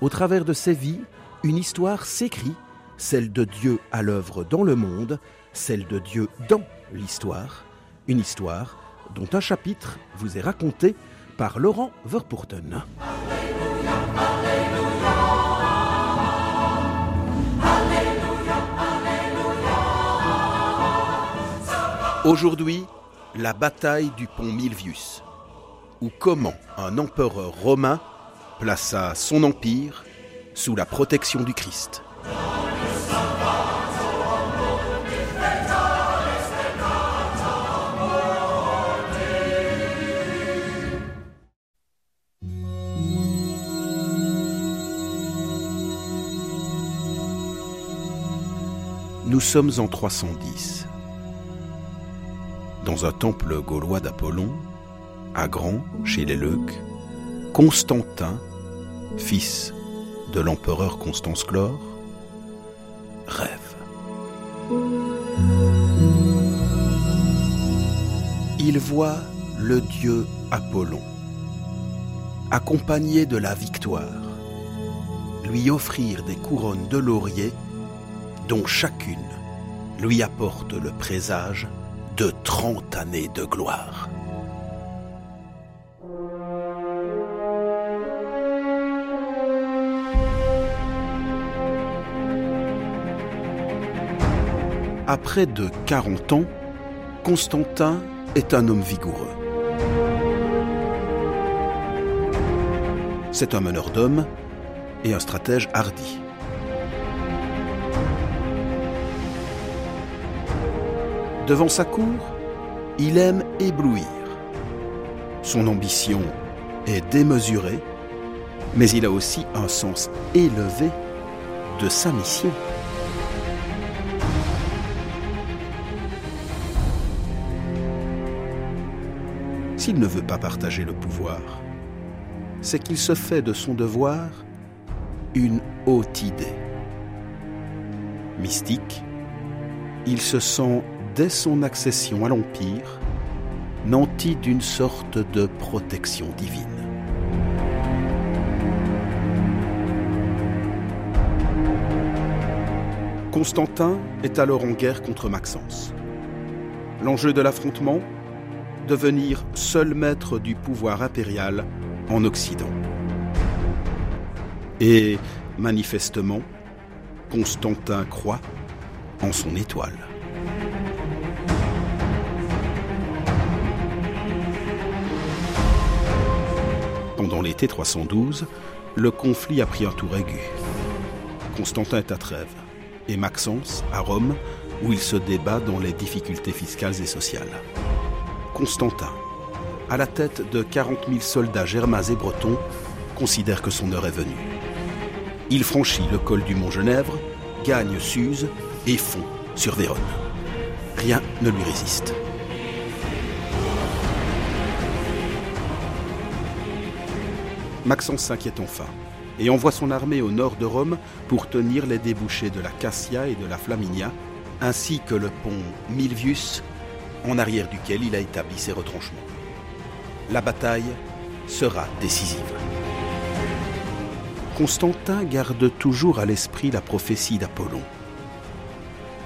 au travers de ces vies, une histoire s'écrit, celle de Dieu à l'œuvre dans le monde, celle de Dieu dans l'histoire, une histoire dont un chapitre vous est raconté par Laurent Verpoorten. Aujourd'hui, la bataille du pont Milvius, ou comment un empereur romain plaça son empire sous la protection du Christ. Nous sommes en 310. Dans un temple gaulois d'Apollon, à Grand, chez les Leucs, Constantin, fils de l'empereur Constance Chlore, rêve. Il voit le dieu Apollon, accompagné de la victoire, lui offrir des couronnes de laurier dont chacune lui apporte le présage de trente années de gloire. Après de 40 ans, Constantin est un homme vigoureux. C'est un meneur d'hommes et un stratège hardi. Devant sa cour, il aime éblouir. Son ambition est démesurée, mais il a aussi un sens élevé de sa mission. S'il ne veut pas partager le pouvoir, c'est qu'il se fait de son devoir une haute idée. Mystique, il se sent dès son accession à l'Empire nanti d'une sorte de protection divine. Constantin est alors en guerre contre Maxence. L'enjeu de l'affrontement Devenir seul maître du pouvoir impérial en Occident. Et manifestement, Constantin croit en son étoile. Pendant l'été 312, le conflit a pris un tour aigu. Constantin est à Trèves et Maxence à Rome, où il se débat dans les difficultés fiscales et sociales. Constantin, à la tête de 40 000 soldats germains et bretons, considère que son heure est venue. Il franchit le col du mont Genèvre, gagne Suse et fond sur Vérone. Rien ne lui résiste. Maxence s'inquiète enfin et envoie son armée au nord de Rome pour tenir les débouchés de la Cassia et de la Flaminia, ainsi que le pont Milvius en arrière duquel il a établi ses retranchements. La bataille sera décisive. Constantin garde toujours à l'esprit la prophétie d'Apollon.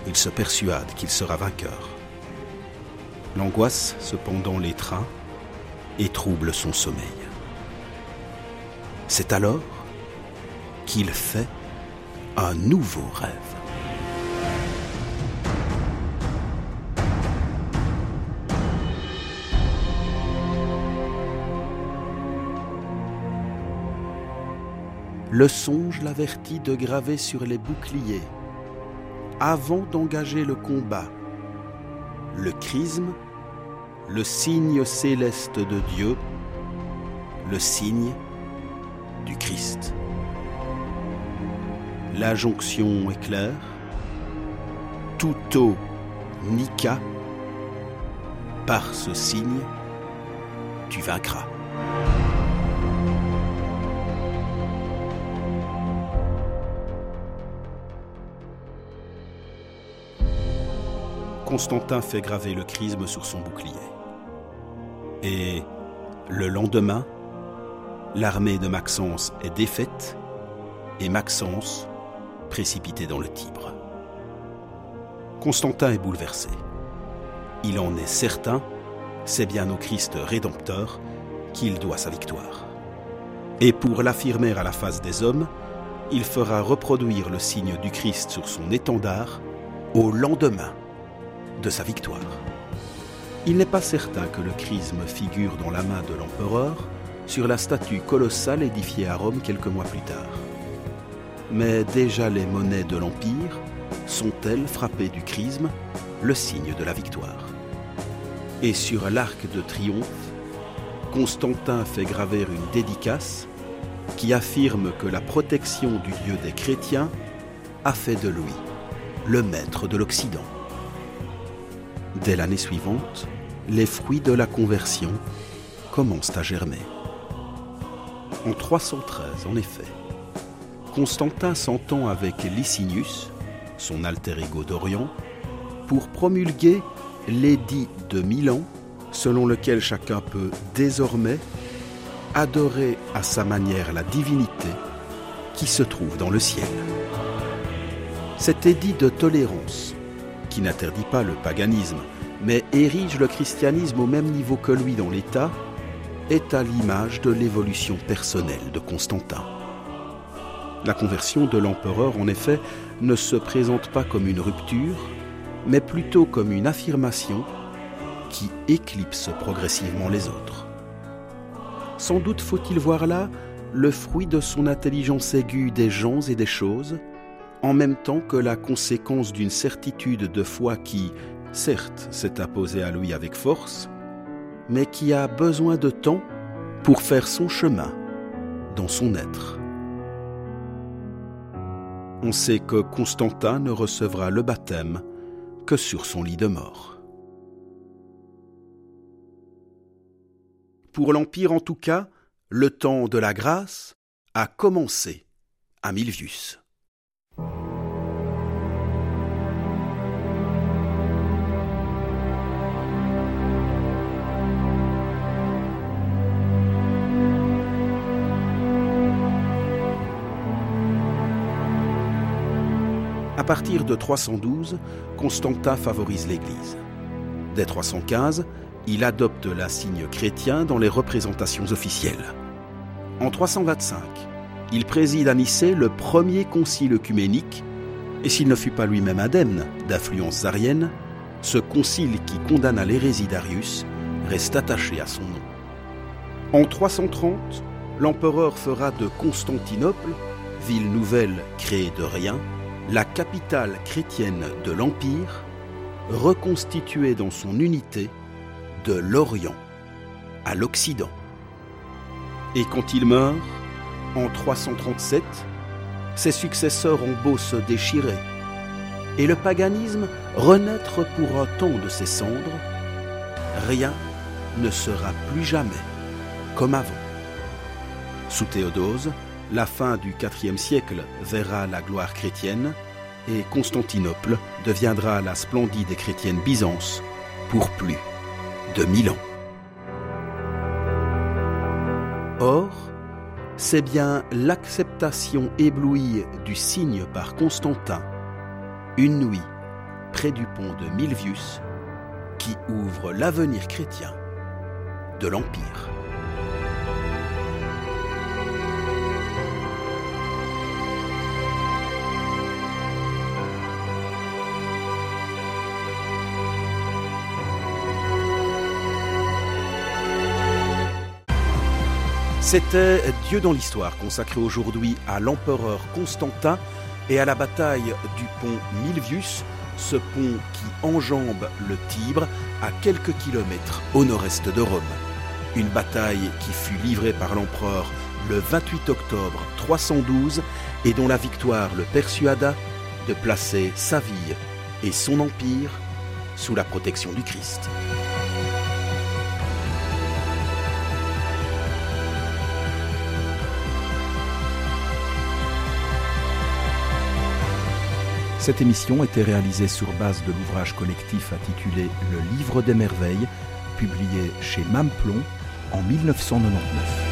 Il se persuade qu'il sera vainqueur. L'angoisse cependant l'étreint et trouble son sommeil. C'est alors qu'il fait un nouveau rêve. Le songe l'avertit de graver sur les boucliers, avant d'engager le combat, le chrisme, le signe céleste de Dieu, le signe du Christ. La jonction est claire. Tout eau Nika, par ce signe, tu vaincras. Constantin fait graver le chrisme sur son bouclier. Et le lendemain, l'armée de Maxence est défaite et Maxence précipité dans le Tibre. Constantin est bouleversé. Il en est certain, c'est bien au Christ rédempteur qu'il doit sa victoire. Et pour l'affirmer à la face des hommes, il fera reproduire le signe du Christ sur son étendard au lendemain de sa victoire. Il n'est pas certain que le chrisme figure dans la main de l'empereur sur la statue colossale édifiée à Rome quelques mois plus tard. Mais déjà les monnaies de l'Empire sont-elles frappées du chrisme, le signe de la victoire? Et sur l'arc de triomphe, Constantin fait graver une dédicace qui affirme que la protection du Dieu des chrétiens a fait de lui le maître de l'Occident. Dès l'année suivante, les fruits de la conversion commencent à germer. En 313, en effet, Constantin s'entend avec Licinius, son alter ego d'Orient, pour promulguer l'édit de Milan, selon lequel chacun peut désormais adorer à sa manière la divinité qui se trouve dans le ciel. Cet édit de tolérance, qui n'interdit pas le paganisme, mais érige le christianisme au même niveau que lui dans l'État, est à l'image de l'évolution personnelle de Constantin. La conversion de l'empereur, en effet, ne se présente pas comme une rupture, mais plutôt comme une affirmation qui éclipse progressivement les autres. Sans doute faut-il voir là le fruit de son intelligence aiguë des gens et des choses, en même temps que la conséquence d'une certitude de foi qui, certes, s'est imposée à lui avec force, mais qui a besoin de temps pour faire son chemin dans son être on sait que Constantin ne recevra le baptême que sur son lit de mort. Pour l'Empire en tout cas, le temps de la grâce a commencé à Milvius. À partir de 312, Constantin favorise l'Église. Dès 315, il adopte l'insigne chrétien dans les représentations officielles. En 325, il préside à Nicée le premier concile œcuménique, et s'il ne fut pas lui-même indemne d'influence arienne, ce concile qui condamna l'hérésie d'Arius reste attaché à son nom. En 330, l'empereur fera de Constantinople, ville nouvelle créée de rien, la capitale chrétienne de l'Empire, reconstituée dans son unité de l'Orient à l'Occident. Et quand il meurt, en 337, ses successeurs ont beau se déchirer, et le paganisme renaître pour un temps de ses cendres, rien ne sera plus jamais comme avant. Sous Théodose, la fin du IVe siècle verra la gloire chrétienne et Constantinople deviendra la splendide et chrétienne Byzance pour plus de mille ans. Or, c'est bien l'acceptation éblouie du signe par Constantin, une nuit près du pont de Milvius, qui ouvre l'avenir chrétien de l'Empire. C'était Dieu dans l'histoire, consacré aujourd'hui à l'empereur Constantin et à la bataille du pont Milvius, ce pont qui enjambe le Tibre à quelques kilomètres au nord-est de Rome. Une bataille qui fut livrée par l'empereur le 28 octobre 312 et dont la victoire le persuada de placer sa vie et son empire sous la protection du Christ. Cette émission était réalisée sur base de l'ouvrage collectif intitulé Le Livre des Merveilles, publié chez Mamplon en 1999.